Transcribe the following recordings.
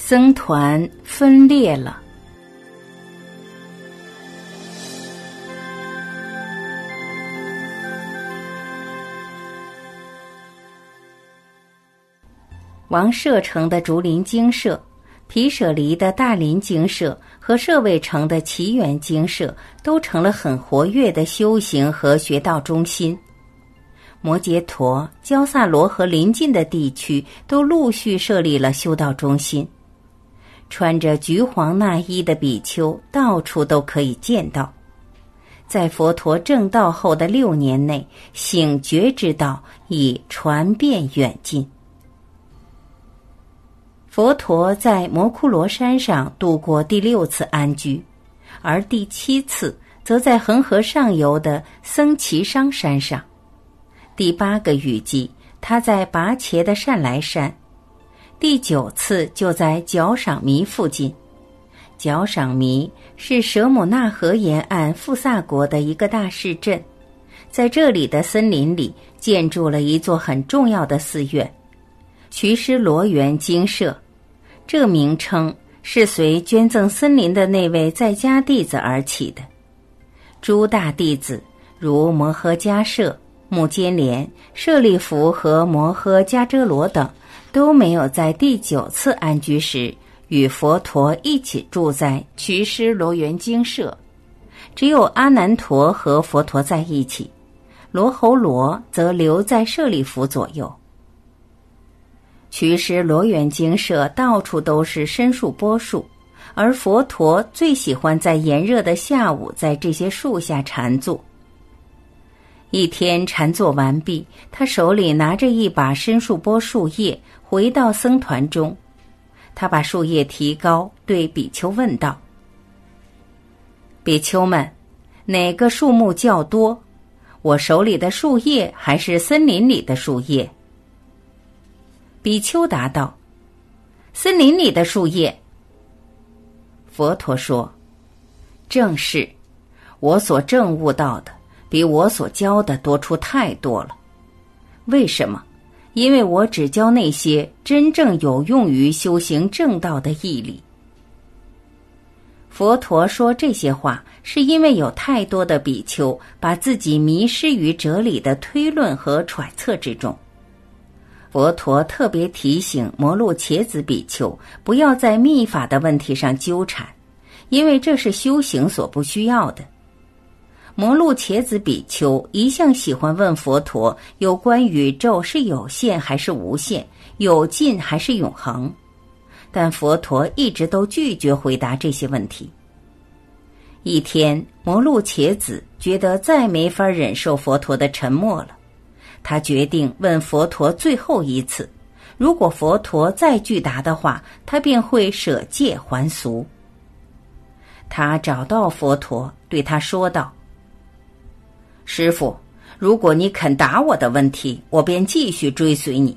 僧团分裂了。王舍城的竹林精舍、皮舍离的大林精舍和舍卫城的奇缘精舍，都成了很活跃的修行和学道中心。摩羯陀、焦萨罗和邻近的地区都陆续设立了修道中心。穿着橘黄衲衣的比丘到处都可以见到。在佛陀正道后的六年内，醒觉之道已传遍远近。佛陀在摩库罗山上度过第六次安居，而第七次则在恒河上游的僧奇商山上。第八个雨季，他在拔茄的善来山；第九次就在角赏弥附近。角赏弥是舍姆纳河沿岸富萨国的一个大市镇，在这里的森林里建筑了一座很重要的寺院——瞿师罗园精舍。这名称是随捐赠森林的那位在家弟子而起的。诸大弟子如摩诃迦摄、目犍连、舍利弗和摩诃迦遮罗等，都没有在第九次安居时与佛陀一起住在瞿师罗园精舍。只有阿难陀和佛陀在一起，罗侯罗则留在舍利弗左右。瞿师罗园精舍到处都是参树波树，而佛陀最喜欢在炎热的下午在这些树下禅坐。一天禅坐完毕，他手里拿着一把参树波树叶，回到僧团中。他把树叶提高，对比丘问道：“比丘们，哪个树木较多？我手里的树叶，还是森林里的树叶？”比丘答道：“森林里的树叶。”佛陀说：“正是，我所证悟到的，比我所教的多出太多了。为什么？因为我只教那些真正有用于修行正道的义理。”佛陀说这些话，是因为有太多的比丘把自己迷失于哲理的推论和揣测之中。佛陀特别提醒摩路茄子比丘不要在密法的问题上纠缠，因为这是修行所不需要的。摩路茄子比丘一向喜欢问佛陀有关宇宙是有限还是无限、有尽还是永恒，但佛陀一直都拒绝回答这些问题。一天，摩路茄子觉得再没法忍受佛陀的沉默了。他决定问佛陀最后一次，如果佛陀再拒答的话，他便会舍戒还俗。他找到佛陀，对他说道：“师傅，如果你肯答我的问题，我便继续追随你；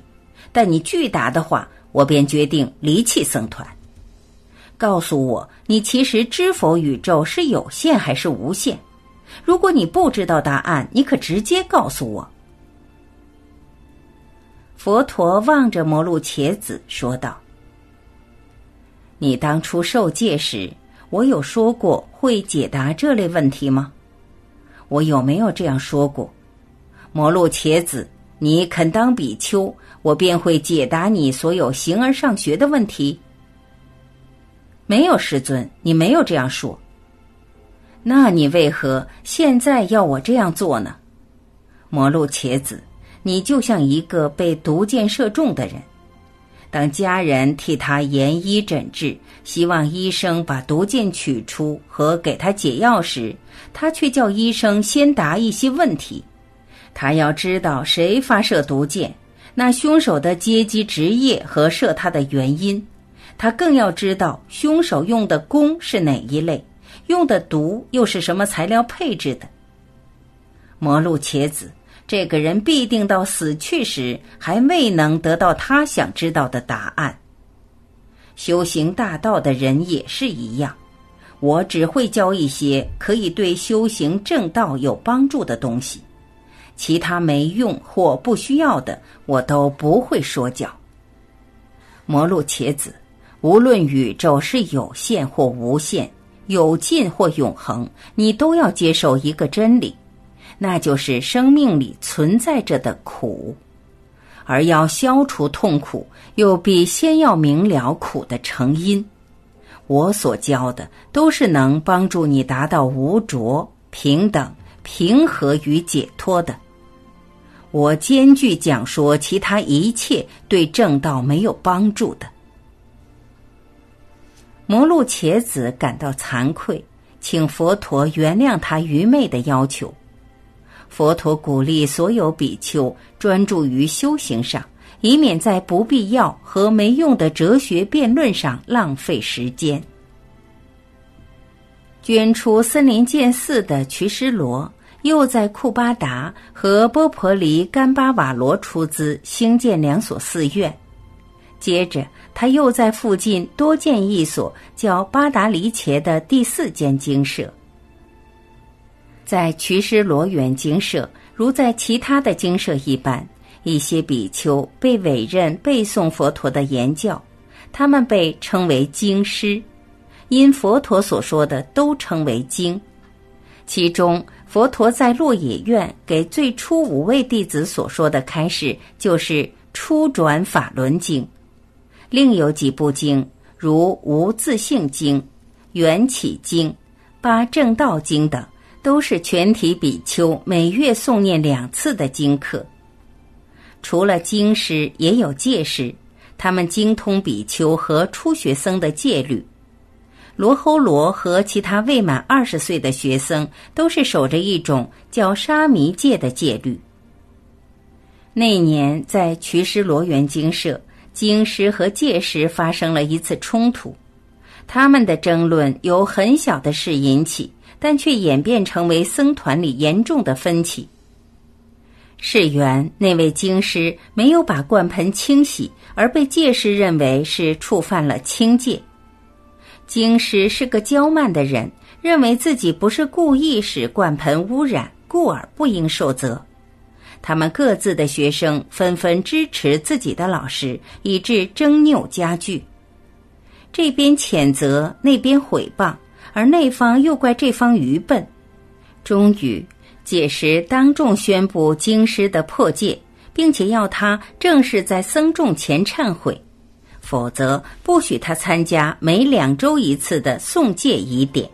但你拒答的话，我便决定离弃僧团。告诉我，你其实知否宇宙是有限还是无限？如果你不知道答案，你可直接告诉我。”佛陀望着摩路茄子说道：“你当初受戒时，我有说过会解答这类问题吗？我有没有这样说过？摩路茄子，你肯当比丘，我便会解答你所有形而上学的问题。没有，师尊，你没有这样说。那你为何现在要我这样做呢？摩路茄子。”你就像一个被毒箭射中的人，当家人替他研医诊治，希望医生把毒箭取出和给他解药时，他却叫医生先答一些问题。他要知道谁发射毒箭，那凶手的阶级、职业和射他的原因。他更要知道凶手用的弓是哪一类，用的毒又是什么材料配置的。魔路茄子。这个人必定到死去时还未能得到他想知道的答案。修行大道的人也是一样，我只会教一些可以对修行正道有帮助的东西，其他没用或不需要的我都不会说教。摩路茄子，无论宇宙是有限或无限，有尽或永恒，你都要接受一个真理，那就是生命里存在着的苦。而要消除痛苦，又必先要明了苦的成因。我所教的都是能帮助你达到无着、平等、平和与解脱的。我兼具讲说其他一切对正道没有帮助的。摩鹿茄子感到惭愧，请佛陀原谅他愚昧的要求。佛陀鼓励所有比丘专注于修行上，以免在不必要和没用的哲学辩论上浪费时间。捐出森林建寺的瞿师罗，又在库巴达和波婆离甘巴瓦罗出资兴建两所寺院。接着，他又在附近多建一所叫巴达离茄的第四间精舍。在瞿师罗园精舍，如在其他的精舍一般，一些比丘被委任背诵佛陀的言教，他们被称为经师，因佛陀所说的都称为经。其中，佛陀在落野院给最初五位弟子所说的开示，就是初转法轮经。另有几部经，如《无自性经》《缘起经》《八正道经》等，都是全体比丘每月诵念两次的经课。除了经师，也有戒师，他们精通比丘和初学僧的戒律。罗睺罗和其他未满二十岁的学生，都是守着一种叫沙弥戒的戒律。那年在瞿师罗园精舍。经师和戒师发生了一次冲突，他们的争论由很小的事引起，但却演变成为僧团里严重的分歧。事缘那位经师没有把罐盆清洗，而被戒师认为是触犯了清戒。经师是个骄慢的人，认为自己不是故意使罐盆污染，故而不应受责。他们各自的学生纷纷支持自己的老师，以致争拗加剧。这边谴责，那边毁谤，而那方又怪这方愚笨。终于，解时当众宣布京师的破戒，并且要他正式在僧众前忏悔，否则不许他参加每两周一次的诵戒仪典。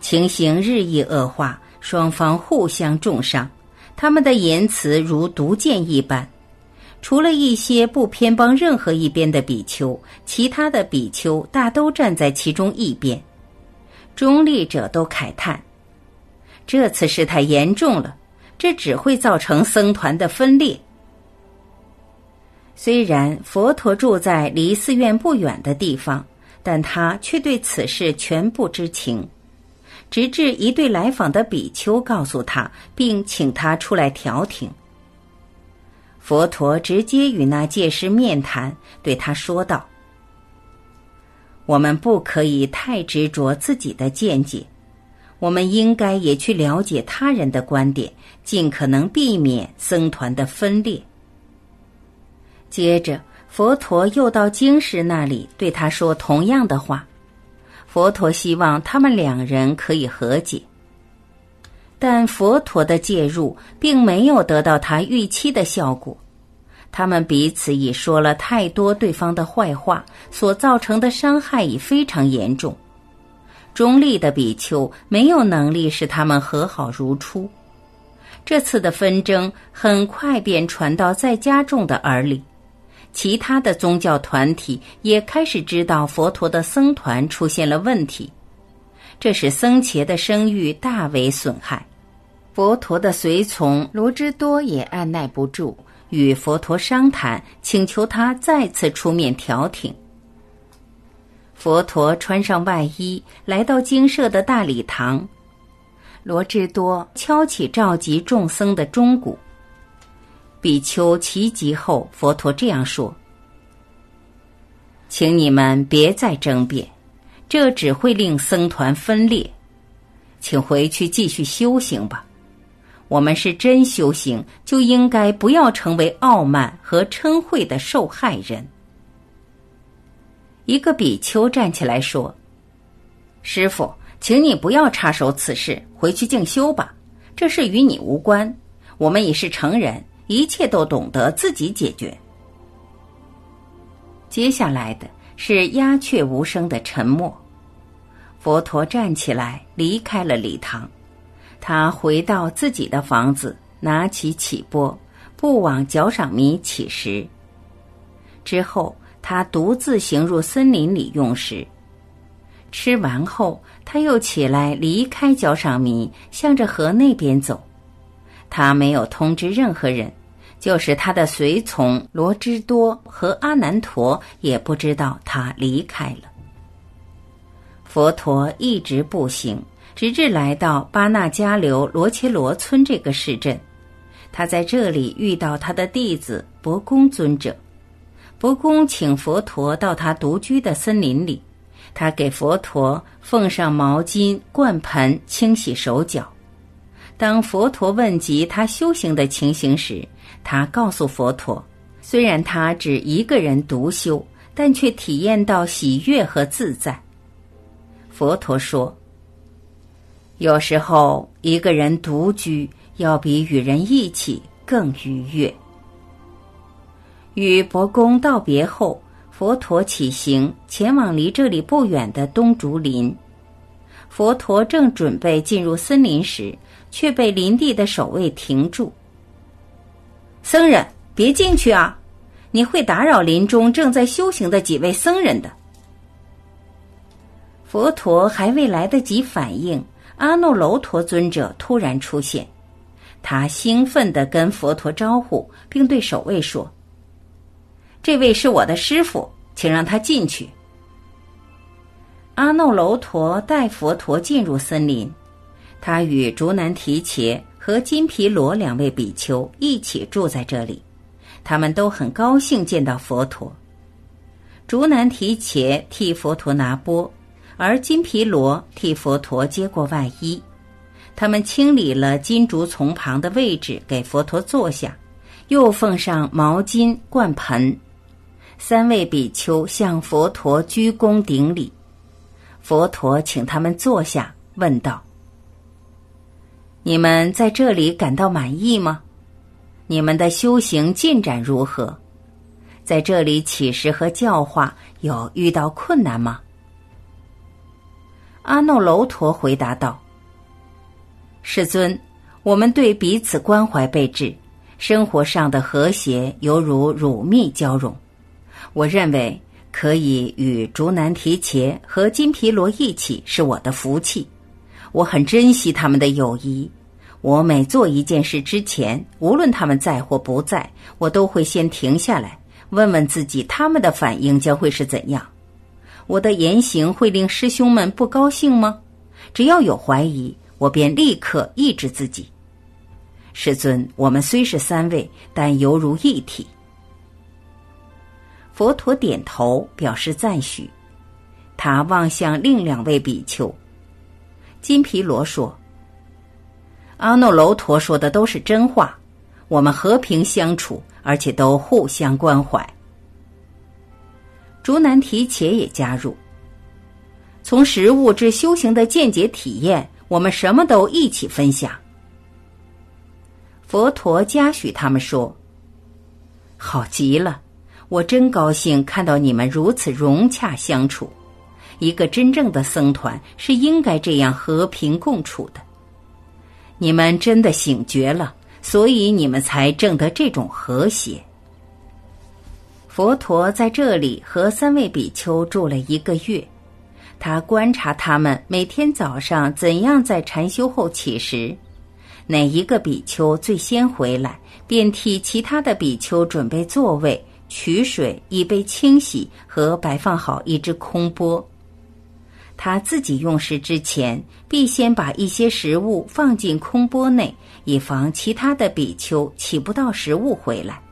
情形日益恶化，双方互相重伤。他们的言辞如毒箭一般，除了一些不偏帮任何一边的比丘，其他的比丘大都站在其中一边。中立者都慨叹：这次事态严重了，这只会造成僧团的分裂。虽然佛陀住在离寺院不远的地方，但他却对此事全不知情。直至一对来访的比丘告诉他，并请他出来调停。佛陀直接与那戒师面谈，对他说道：“我们不可以太执着自己的见解，我们应该也去了解他人的观点，尽可能避免僧团的分裂。”接着，佛陀又到经师那里对他说同样的话。佛陀希望他们两人可以和解，但佛陀的介入并没有得到他预期的效果。他们彼此已说了太多对方的坏话，所造成的伤害已非常严重。中立的比丘没有能力使他们和好如初。这次的纷争很快便传到在家众的耳里。其他的宗教团体也开始知道佛陀的僧团出现了问题，这使僧伽的声誉大为损害。佛陀的随从罗之多也按耐不住，与佛陀商谈，请求他再次出面调停。佛陀穿上外衣，来到精舍的大礼堂，罗之多敲起召集众僧的钟鼓。比丘齐集后，佛陀这样说：“请你们别再争辩，这只会令僧团分裂。请回去继续修行吧。我们是真修行，就应该不要成为傲慢和嗔恚的受害人。”一个比丘站起来说：“师傅，请你不要插手此事，回去静修吧。这事与你无关。我们已是成人，一切都懂得自己解决。”接下来的是鸦雀无声的沉默。佛陀站起来，离开了礼堂。他回到自己的房子，拿起起钵，不往脚上米起食。之后，他独自行入森林里用食。吃完后，他又起来离开脚上米，向着河那边走。他没有通知任何人，就是他的随从罗芝多和阿难陀也不知道他离开了。佛陀一直步行。直至来到巴纳加流罗切罗村这个市镇，他在这里遇到他的弟子伯公尊者。伯公请佛陀到他独居的森林里，他给佛陀奉上毛巾、罐盆，清洗手脚。当佛陀问及他修行的情形时，他告诉佛陀，虽然他只一个人独修，但却体验到喜悦和自在。佛陀说。有时候，一个人独居要比与人一起更愉悦。与伯公道别后，佛陀起行前往离这里不远的东竹林。佛陀正准备进入森林时，却被林地的守卫停住。僧人，别进去啊！你会打扰林中正在修行的几位僧人的。佛陀还未来得及反应。阿耨楼陀尊者突然出现，他兴奋地跟佛陀招呼，并对守卫说：“这位是我的师傅，请让他进去。”阿耨楼陀带佛陀进入森林，他与竹南提伽和金毗罗两位比丘一起住在这里，他们都很高兴见到佛陀。竹南提伽替佛陀拿钵。而金毗罗替佛陀接过外衣，他们清理了金竹丛旁的位置，给佛陀坐下，又奉上毛巾、灌盆。三位比丘向佛陀鞠躬顶礼，佛陀请他们坐下，问道：“你们在这里感到满意吗？你们的修行进展如何？在这里起食和教化有遇到困难吗？”阿耨楼陀回答道：“世尊，我们对彼此关怀备至，生活上的和谐犹如乳蜜交融。我认为可以与竹南提茄和金皮罗一起是我的福气。我很珍惜他们的友谊。我每做一件事之前，无论他们在或不在，我都会先停下来，问问自己他们的反应将会是怎样。”我的言行会令师兄们不高兴吗？只要有怀疑，我便立刻抑制自己。师尊，我们虽是三位，但犹如一体。佛陀点头表示赞许，他望向另两位比丘。金毗罗说：“阿耨楼陀说的都是真话，我们和平相处，而且都互相关怀。”竹南提且也加入。从食物至修行的见解体验，我们什么都一起分享。佛陀嘉许他们说：“好极了，我真高兴看到你们如此融洽相处。一个真正的僧团是应该这样和平共处的。你们真的醒觉了，所以你们才证得这种和谐。”佛陀在这里和三位比丘住了一个月，他观察他们每天早上怎样在禅修后起食，哪一个比丘最先回来，便替其他的比丘准备座位、取水以备清洗和摆放好一只空钵。他自己用食之前，必先把一些食物放进空钵内，以防其他的比丘起不到食物回来。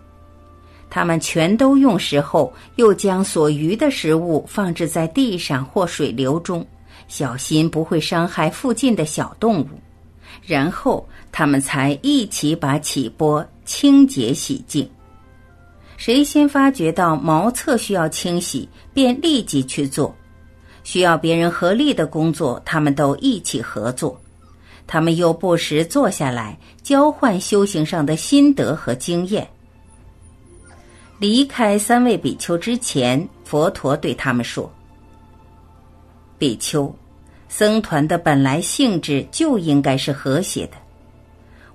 他们全都用食后，又将所余的食物放置在地上或水流中，小心不会伤害附近的小动物。然后他们才一起把起钵清洁洗净。谁先发觉到茅厕需要清洗，便立即去做；需要别人合力的工作，他们都一起合作。他们又不时坐下来交换修行上的心得和经验。离开三位比丘之前，佛陀对他们说：“比丘，僧团的本来性质就应该是和谐的。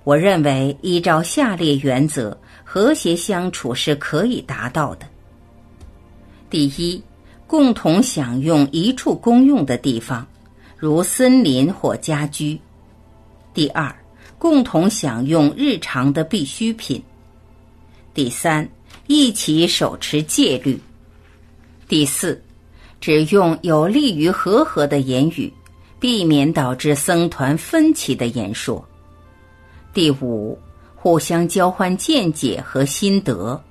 我认为，依照下列原则，和谐相处是可以达到的。第一，共同享用一处公用的地方，如森林或家居。”第二，共同享用日常的必需品。第三，一起手持戒律。第四，只用有利于和合的言语，避免导致僧团分歧的言说。第五，互相交换见解和心得。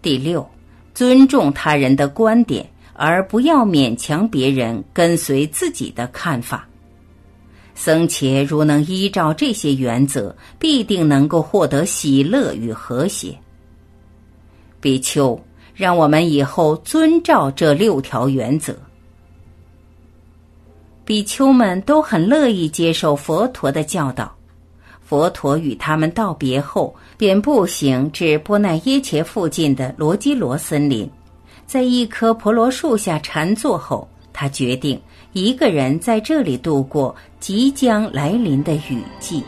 第六，尊重他人的观点，而不要勉强别人跟随自己的看法。僧伽如能依照这些原则，必定能够获得喜乐与和谐。比丘，让我们以后遵照这六条原则。比丘们都很乐意接受佛陀的教导。佛陀与他们道别后，便步行至波奈耶切附近的罗基罗森林，在一棵婆罗树下禅坐后，他决定。一个人在这里度过即将来临的雨季。